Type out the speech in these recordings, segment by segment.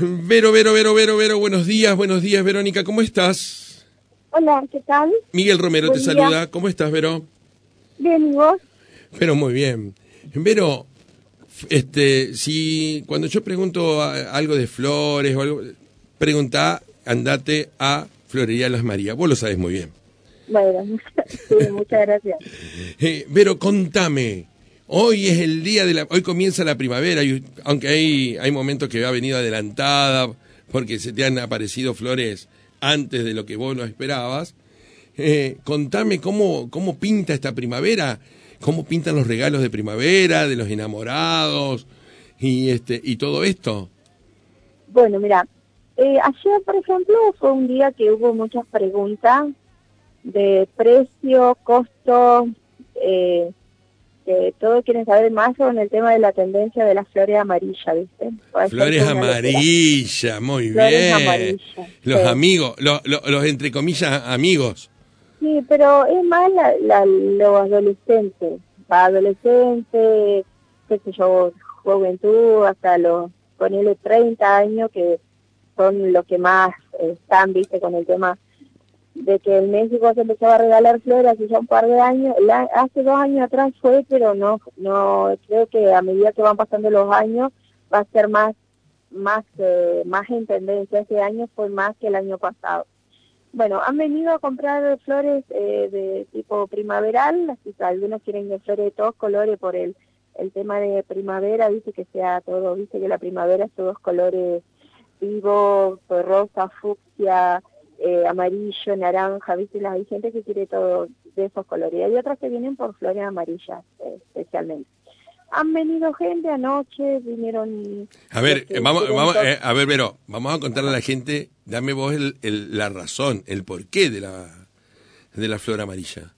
Vero, Vero, Vero, Vero, Vero, buenos días, buenos días, Verónica, ¿cómo estás? Hola, ¿qué tal? Miguel Romero Buen te día. saluda, ¿cómo estás, Vero? Bien, ¿y vos? Pero muy bien. Vero, este, si cuando yo pregunto a- algo de flores o algo, pregunta, andate a Florería Las Marías, vos lo sabes muy bien. Bueno, muchas gracias. Eh, Vero, contame. Hoy es el día de la. Hoy comienza la primavera, y, aunque hay, hay momentos que ha venido adelantada, porque se te han aparecido flores antes de lo que vos no esperabas. Eh, contame cómo, cómo pinta esta primavera, cómo pintan los regalos de primavera, de los enamorados y, este, y todo esto. Bueno, mira, eh, ayer, por ejemplo, fue un día que hubo muchas preguntas de precio, costo, eh, que todos quieren saber más sobre el tema de la tendencia de las flores amarillas, ¿viste? Flores amarillas, muy Flores bien. amarillas, Los sí. amigos, los, los, los entre comillas amigos. Sí, pero es más la, la, los adolescentes, para adolescentes, qué sé yo, juventud, hasta los, ponele 30 años, que son los que más eh, están, viste, con el tema de que en México se empezaba a regalar flores hace ya un par de años, la- hace dos años atrás fue, pero no, no, creo que a medida que van pasando los años va a ser más, más, eh, más en tendencia, este año fue más que el año pasado. Bueno, han venido a comprar flores eh, de tipo primaveral, así que algunos quieren de flores de todos colores por el, el tema de primavera, viste que sea todo, viste que la primavera es todos colores vivos, pues, rosa, fucsia, eh, amarillo, naranja, viste, la- hay gente que quiere todo de esos colores. Y hay otros que vienen por flores amarillas eh, especialmente. Han venido gente anoche, vinieron... A ver, este, eh, vamos, vamos, eh, a ver, Vero, vamos a contarle a la gente, dame vos el, el- la razón, el porqué de la, de la flor amarilla.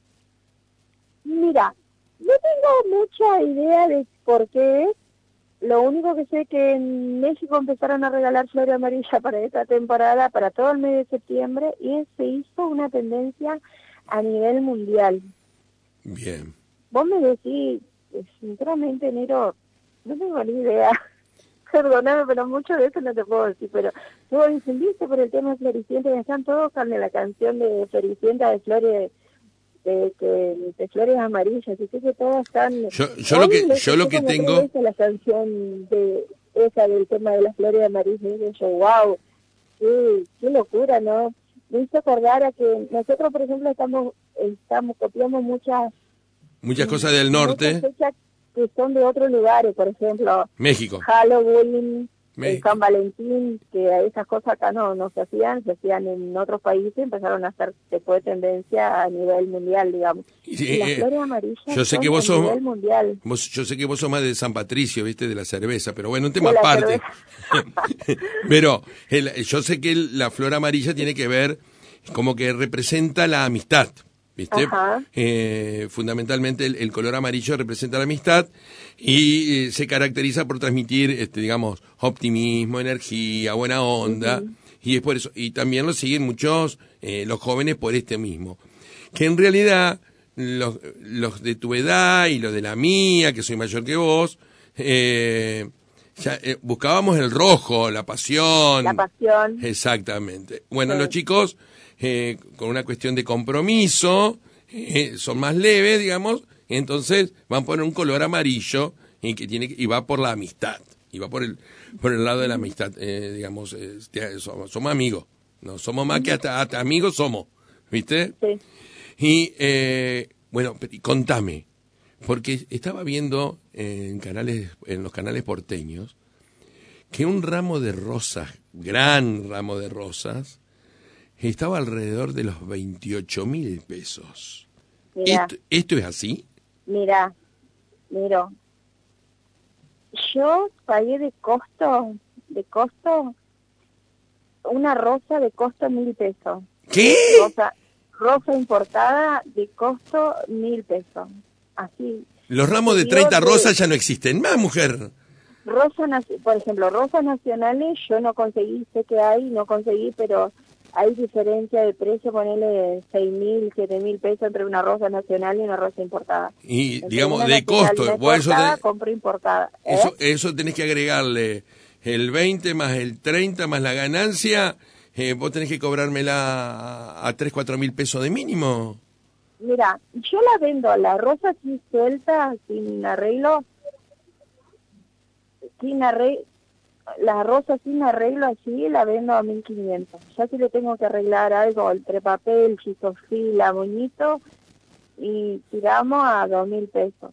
Mira, no tengo mucha idea de por qué es. Lo único que sé es que en México empezaron a regalar flores amarillas para esta temporada, para todo el mes de septiembre, y se hizo una tendencia a nivel mundial. Bien. Vos me decís, eh, sinceramente, enero, no tengo ni idea. Perdóname, pero mucho de eso no te puedo decir, pero tú encendiste por el tema de Floricienta, están todos con la canción de Floricienta de flores de, que- de flores amarillas, y sé que todos están... Yo- yo lo que- yo lo que tengo- la canción de esa del tema de las flores amarillas, y yo, wow, qué, qué locura, ¿no? Me hizo acordar a que nosotros, por ejemplo, estamos, estamos copiamos muchas Muchas cosas del norte, Muchas que son de otros lugares, por ejemplo, México. Halloween, el México. San Valentín, que esas cosas acá no, no se hacían, se hacían en otros países, empezaron a hacer después tendencia a nivel mundial, digamos. Y, Y las eh, flores amarillas yo sé son que vos a sos- nivel mundial. Vos- yo sé que vos sos más de San Patricio, viste, de la cerveza, pero bueno, un tema aparte. pero el- yo sé que el- la flor amarilla tiene que ver como que representa la amistad, viste. Eh, fundamentalmente el, el color amarillo representa la amistad y eh, se caracteriza por transmitir, este, digamos, optimismo, energía, buena onda. Y es por eso, y también lo siguen muchos, eh, los jóvenes por este mismo. Que en realidad, los, los de tu edad y los de la mía, que soy mayor que vos, eh, ya, eh, buscábamos el rojo, la pasión. La pasión. Exactamente. Bueno, Sí. los chicos, eh, con una cuestión de compromiso, eh, son más leves, digamos, entonces van por un color amarillo y que tiene y va por la amistad, y va por el por el lado de la amistad, eh, digamos, este, somos, somos amigos, no somos más que hasta, hasta amigos somos, ¿viste? Sí. Y eh, bueno, contame, porque estaba viendo en canales, en los canales porteños, que un ramo de rosas, gran ramo de rosas, estaba alrededor de los 28 mil pesos. Mira, ¿Esto, ¿Esto es así? mira, miro. Yo pagué de costo, de costo, una rosa de costo mil pesos. ¿Qué? rosa, rosa importada de costo mil pesos. Así. Los ramos de Yo 30 de- rosas ya no existen más, mujer. Rosa, naci- por ejemplo, rosas nacionales yo no conseguí, sé que hay, no conseguí, pero hay diferencia de precio, ponele seis mil, siete mil pesos entre una rosa nacional y una rosa importada. Y Entre digamos, de costo. vos eso, importada, te- compro importada. ¿eh? eso, eso tenés que agregarle el 20 más el 30 más la ganancia, eh, vos tenés que cobrármela a 3, 4 mil pesos de mínimo. Mira, yo la vendo, la rosa así suelta, sin arreglo, sin arreglo, la rosa sin arreglo así la vendo a 1500. Ya si le tengo que arreglar algo, el trepapel, chisofila, moñito, y tiramos a 2000 pesos.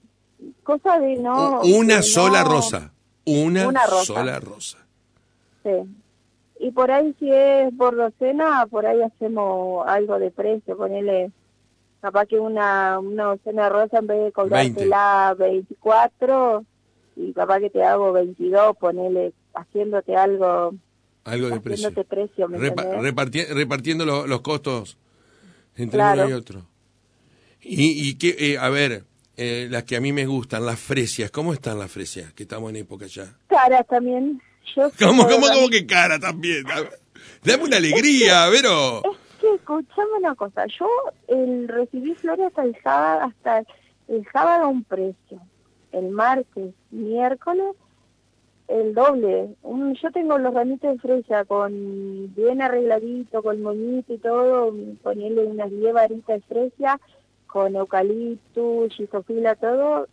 Cosa de no... Una sola rosa. Una, sola rosa. Sí. Y por ahí si es por docena, por ahí hacemos algo de precio, ponele capaz que una, una docena de rosa en vez de cobrártela 24 y capaz que te hago 22, ponele haciéndote algo algo de precio, precio repartiendo los, costos entre uno y otro. Y, y que eh, a ver eh, las que a mí me gustan las fresias. Cómo están las fresias que estamos en época ya. Caras también. Yo cómo cómo cómo que cara también dame una alegría Vero. es que escuchame una cosa. Yo el recibí flores hasta el sábado hasta el sábado un precio. El martes miércoles el doble. Yo tengo los ramitos de fresa con bien arregladito, con moñito y todo, poniendo unas 10 varitas de fresa con eucalipto, chisofila, todo,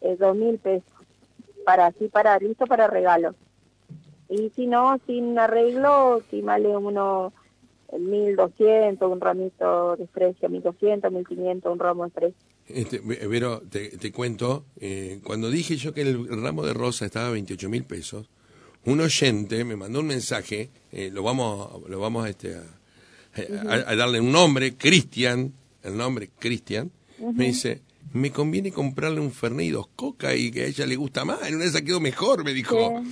eh, dos mil pesos. Para así, para, listo para regalo. Y si no, sin arreglo, si vale uno 1200, un ramito de fresia, 1200, 1500, un ramo de fresa. Este, Vero, te, te cuento, eh, cuando dije yo que el ramo de rosa estaba a 28 mil pesos, un oyente me mandó un mensaje, eh, lo vamos, lo vamos a, este, a, darle un nombre, Cristian, el nombre Cristian, me dice, me conviene comprarle un Fernet y dos coca y que a ella le gusta más, en una esas quedó mejor, me dijo.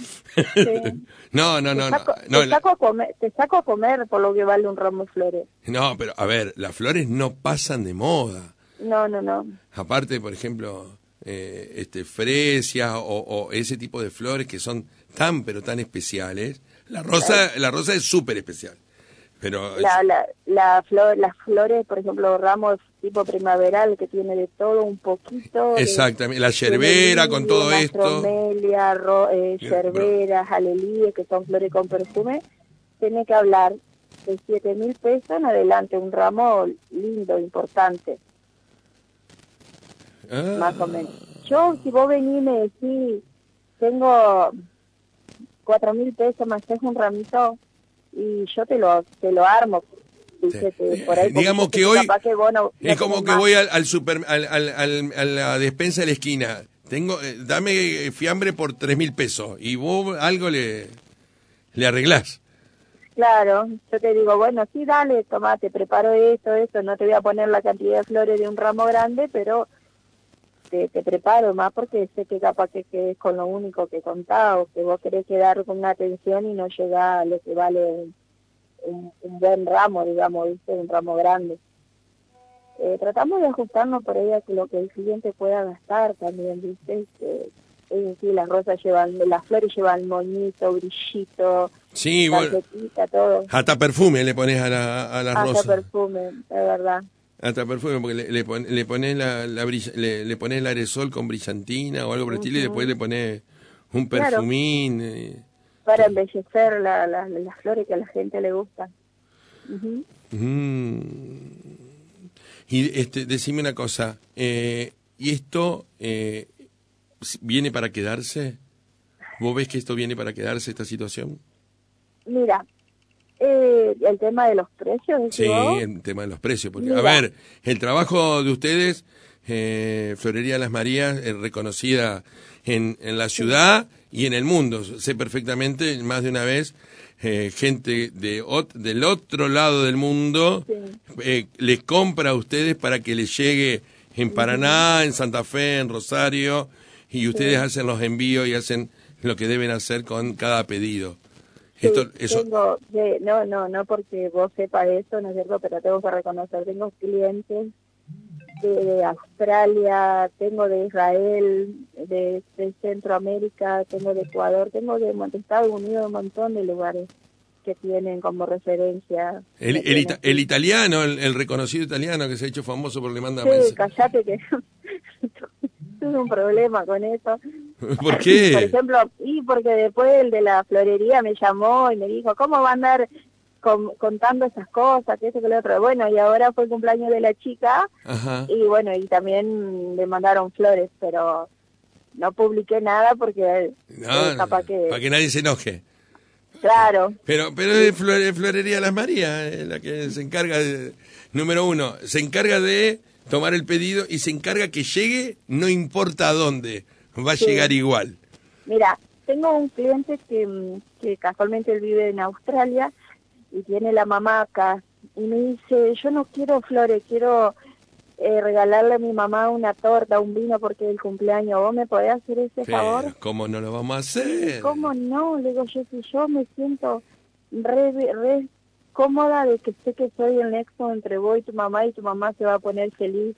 no, no, no. no, te, saco a comer, te saco a comer por lo que vale un ramo de flores. No, pero a ver, las flores no pasan de moda. No, no, no. Aparte, por ejemplo, eh, este fresia o, ese tipo de flores que son tan pero tan especiales. La rosa, la rosa es súper especial. Pero la, la, la flor, las flores, por ejemplo, ramos tipo primaveral que tiene de todo un poquito. Exactamente, la yerbera con todo esto. Tromelia, ro, eh, yerbera, que son flores con perfume. Tiene que hablar de siete mil pesos en adelante, un ramo lindo, importante. Ah. Más o menos. Yo, si vos venís y me decís, tengo cuatro mil pesos más es un ramito y yo te lo te lo armo. Digamos que hoy es como que voy al, super al, al, a la despensa de la esquina. Tengo eh, dame fiambre por tres mil pesos y vos algo le le arreglás. Claro yo te digo bueno sí dale tomate preparo esto esto no te voy a poner la cantidad de flores de un ramo grande pero te, preparo más porque sé que capaz que quedes con lo único que contás o que vos querés quedar con una atención y no llega a lo que vale un, buen ramo, digamos, ¿viste? un ramo grande. Eh, tratamos de ajustarnos por ella que lo que el cliente pueda gastar también, ¿viste? es decir, las rosas llevan, las flores llevan moñito, brillito, sí, bueno, todo. Hasta perfume le pones a la, a las hasta perfume, de verdad. Hasta perfume, porque le, le, le pones la, la le, le, pones el aerosol con brillantina o algo por el estilo y después le pones un perfumín. Eh. Para embellecer la, las flores que a la gente le gustan. Mm. Y este, decime una cosa, eh, ¿y esto eh, viene para quedarse? ¿Vos ves que esto viene para quedarse, esta situación? Mira, eh, el tema de los precios. Sí, el tema de los precios. Porque, a ver, el trabajo de ustedes, eh, Florería Las Marías, es reconocida en, en la ciudad y en el mundo. Sé perfectamente, más de una vez, eh, gente de del otro lado del mundo eh, les compra a ustedes para que les llegue en Paraná, en Santa Fe, en Rosario, y ustedes hacen los envíos y hacen lo que deben hacer con cada pedido. Esto, eso... tengo, no, no, no porque vos sepas eso, ¿no es cierto? Pero tengo que reconocer, tengo clientes de Australia, tengo de Israel, de, Centroamérica, tengo de Ecuador, tengo de, Estados Unidos un montón de lugares que tienen como referencia. El, el, italiano, el, reconocido italiano que se ha hecho famoso por le manda Sí, callate que tuve un problema con eso ¿Por qué? Por ejemplo, y porque después el de la florería me llamó y me dijo, ¿cómo va a andar contando esas cosas, que eso, que lo otro? Bueno, y ahora fue el cumpleaños de la chica y bueno, y también le mandaron flores, pero no publiqué nada porque capaz que... Para que nadie se enoje. Claro. Pero, pero es Florería Las Marías la que se encarga de, número uno, se encarga de tomar el pedido y se encarga que llegue, no importa a dónde, va a llegar igual. Mira, tengo un cliente que, que casualmente él vive en Australia y tiene la mamá acá y me dice, yo no quiero flores, quiero eh, regalarle a mi mamá una torta, un vino porque es el cumpleaños. ¿Vos me podés hacer ese favor? ¿Cómo no lo vamos a hacer? ¿Cómo no? Le digo yo, si yo me siento re, re cómoda de que sé que soy el nexo entre vos y tu mamá y tu mamá se va a poner feliz.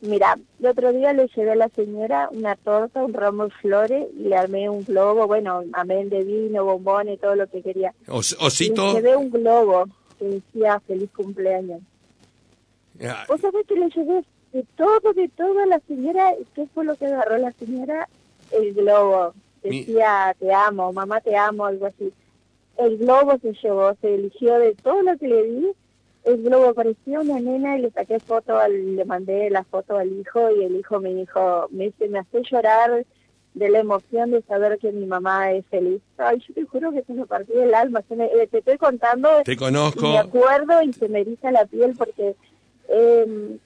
Mira, el otro día le llevé a la señora una torta, un ramo de flores y le armé un globo, bueno, amén de vino, bombones, todo lo que quería. ¿Osito? Le llevé un globo que decía feliz cumpleaños. Vos sabés que le llevé de todo, de todo a la señora, ¿qué fue lo que agarró la señora? El globo. Decía, te amo, mamá te amo, algo así el globo se llevó, se eligió de todo lo que le di, el globo parecía una nena y le saqué foto, al, le mandé la foto al hijo y el hijo me dijo, me dice, me hace llorar de la emoción de saber que mi mamá es feliz. Ay, yo te juro que se me partió el alma, se me, eh, te estoy contando. Te conozco. Me acuerdo y se me eriza la piel porque eh,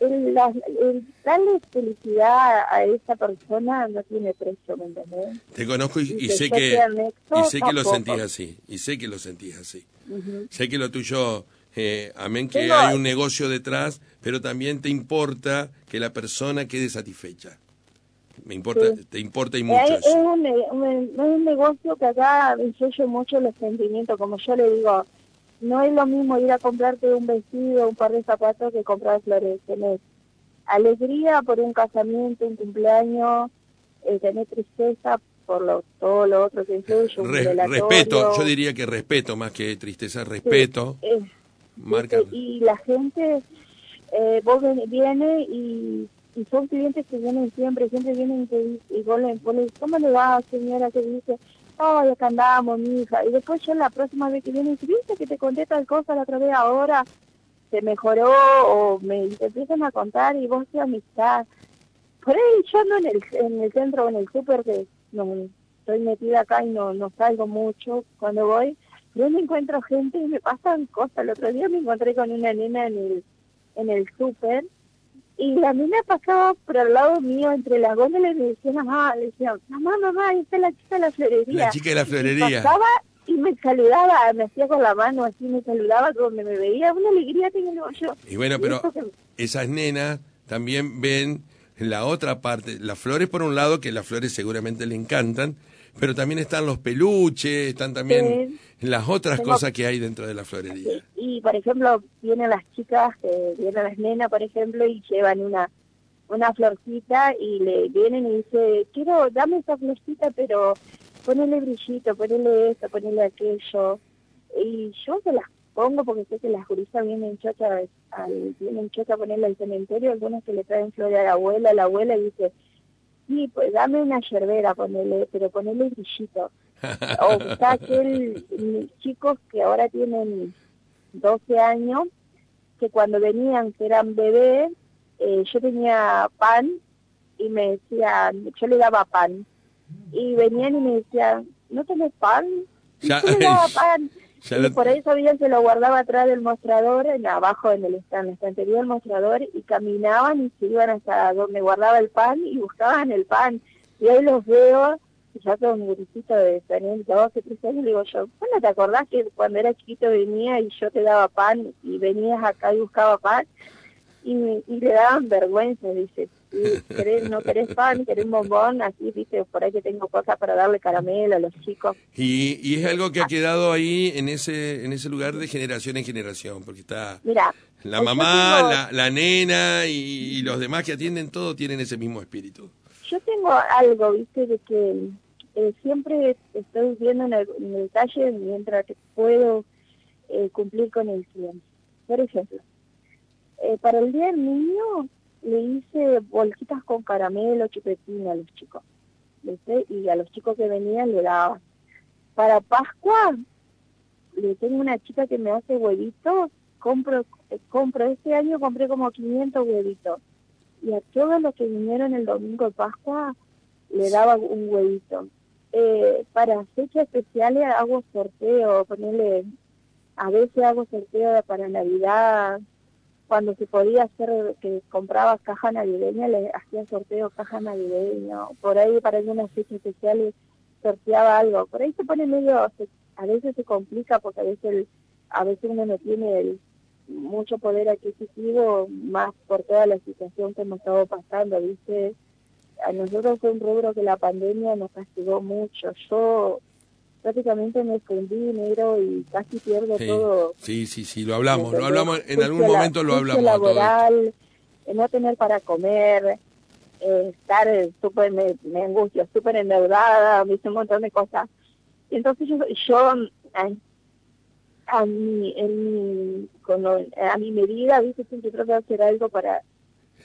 el, darle felicidad a esa persona no tiene precio, ¿me entendés? Te conozco y, sé que y sé que lo sentís así, y sé que lo sentís así. Sé que lo tuyo, eh, amén, que hay un negocio detrás, pero también te importa que la persona quede satisfecha. Me importa, te importa y mucho. Es, un, un, negocio que acá influye mucho los sentimientos, como yo le digo, no es lo mismo ir a comprarte un vestido, un par de zapatos que comprar flores. Tenés alegría por un casamiento, un cumpleaños, eh, tenés tristeza por lo, todo lo otro que influye. Un respeto, yo diría que respeto más que tristeza, respeto. marca... Y la gente, eh, vos viene y, y son clientes que vienen siempre, siempre vienen y, y vos le ¿cómo le va señora? que dice, ay, acá andamos, mi hija. Y después yo la próxima vez que viene, ¿viste que te conté tal cosa la otra vez ahora? Se mejoró o me empiezan a contar y vos te amistad. Por ahí yo ando en el, en el centro o en el súper que no, estoy metida acá y no, no salgo mucho cuando voy. Yo me encuentro gente y me pasan cosas. El otro día me encontré con una nena en el, en el súper y la niña pasaba por al lado mío entre las góndolas y me decía, mamá, le decía, mamá, mamá, ahí está la chica de la florería. La chica de la florería. Y pasaba y me saludaba, me hacía con la mano así, me saludaba donde me veía, una alegría tenía yo. Y bueno, pero esas nenas también ven la otra parte, las flores por un lado, que las flores seguramente le encantan, pero también están los peluches, están también las otras cosas que hay dentro de la florería. Y, por ejemplo, vienen las chicas, eh, vienen las nenas, por ejemplo, y llevan una una florcita y le vienen y dice, quiero, dame esa florcita, pero ponele brillito, ponele esto, ponele aquello. Y yo se las pongo porque sé que las juristas vienen chochas, al, vienen chochas a ponerle al cementerio, algunas que le traen flores a la abuela, la abuela y dice, sí, pues dame una yerbera, ponele, pero ponele brillito. o está aquel chicos que ahora tienen 12 años, que cuando venían, que eran bebés, eh, yo tenía pan y me decían, yo le daba pan. Y venían y me decían, ¿no tenés pan? yo le daba pan. Y por eso bien se lo guardaba atrás del mostrador, en, abajo en el stand, en la estantería del mostrador, y caminaban y se iban hasta donde guardaba el pan y buscaban el pan. Y ahí los veo, ya con un guricito de tener 12, 13 años, le digo yo, bueno, ¿te acordás que cuando era chiquito venía y yo te daba pan y venías acá y buscaba pan? Y, y le daban vergüenza, dice, querés, no querés pan, querés bombón, así, dice, por ahí que tengo cosas para darle caramelo a los chicos. Y, y es algo que ha quedado ahí en ese en ese lugar de generación en generación, porque está Mira, la mamá, la, la, nena y, los demás que atienden todo tienen ese mismo espíritu. Yo tengo algo, viste, de que eh, siempre estoy viendo en el, detalle mientras que puedo eh, cumplir con el cliente. Por ejemplo, eh, para el Día del Niño le hice bolsitas con caramelo, chupetín a los chicos. Y a los chicos que venían le daba. Para Pascua, le tengo una chica que me hace huevitos, compro, eh, compro, este año compré como 500 huevitos. Y a todos los que vinieron el domingo de Pascua, le daba un huevito. Eh, para fechas especiales hago sorteo, ponerle, a veces hago sorteo para Navidad, cuando se podía hacer que compraba caja navideña, le hacía sorteo caja navideña, por ahí para algunas fechas especiales sorteaba algo, por ahí se pone medio, a veces se complica porque a veces a veces uno no tiene mucho poder adquisitivo, más por toda la situación que hemos estado pasando, ¿viste? A nosotros fue un rubro que la pandemia nos castigó mucho. Yo prácticamente me fundí negro y casi pierdo todo. Sí, sí, sí, lo hablamos, lo hablamos, en algún momento lo hablamos. laboral, no tener para comer, eh, estar súper, me, me angustio, súper endeudada, me hice un montón de cosas. Entonces yo, yo a, mi, en con, a mi medida, ¿viste? siempre trato de hacer algo para,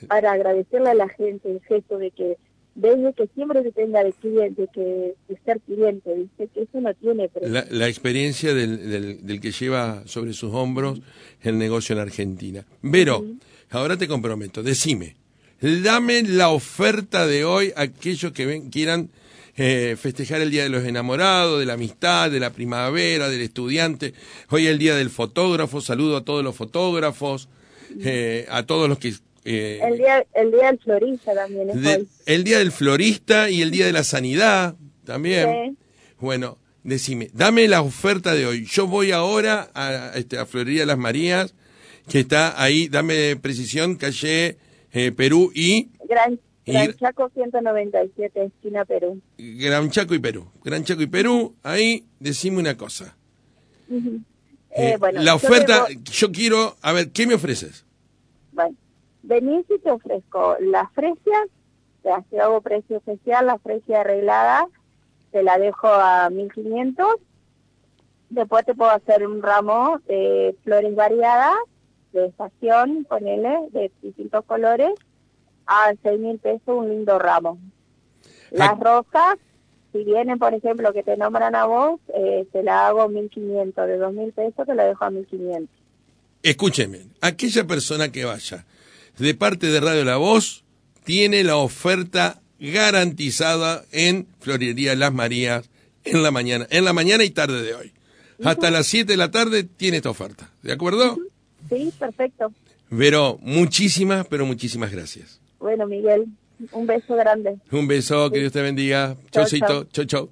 para agradecerle a la gente el gesto de que desde que siempre se tenga de cliente, que ser cliente, ¿viste? que eso no tiene La, la, experiencia del, del, del, que lleva sobre sus hombros el negocio en Argentina. Vero, ahora te comprometo, decime, dame la oferta de hoy a aquellos que ven, quieran eh, festejar el Día de los Enamorados, de la amistad, de la primavera, del estudiante. Hoy es el Día del Fotógrafo, saludo a todos los fotógrafos, eh, a todos los que eh, el, día, el día del florista también es El día del florista y el día de la sanidad también. Bueno, decime, dame la oferta de hoy. Yo voy ahora a, este, a Florería Las Marías, que está ahí, dame precisión, calle eh, Perú y... Gran, Gran Chaco 197, esquina Perú. Gran Chaco y Perú. Gran Chaco y Perú, ahí decime una cosa. Eh, bueno, la oferta, yo quiero, a ver, ¿qué me ofreces? Bueno venís y te ofrezco las fresias, te hago precio especial, la fresia arreglada, te la dejo a 1500. Después te puedo hacer un ramo de flores variadas, de estación, ponele, de distintos colores, a seis mil pesos un lindo ramo. Las rosas, si vienen, por ejemplo, que te nombran a vos, eh, te la hago 1500, de dos mil pesos te la dejo a 1500. Escúcheme, aquella persona que vaya de parte de Radio La Voz, tiene la oferta garantizada en Florería Las Marías en la mañana, en la mañana y tarde de hoy. Hasta las 7 de la tarde tiene esta oferta. ¿De acuerdo? Sí, perfecto. Pero muchísimas, pero muchísimas gracias. Bueno, Miguel, un beso grande. Un beso, que Dios te bendiga. Chau, chau. chau, chau.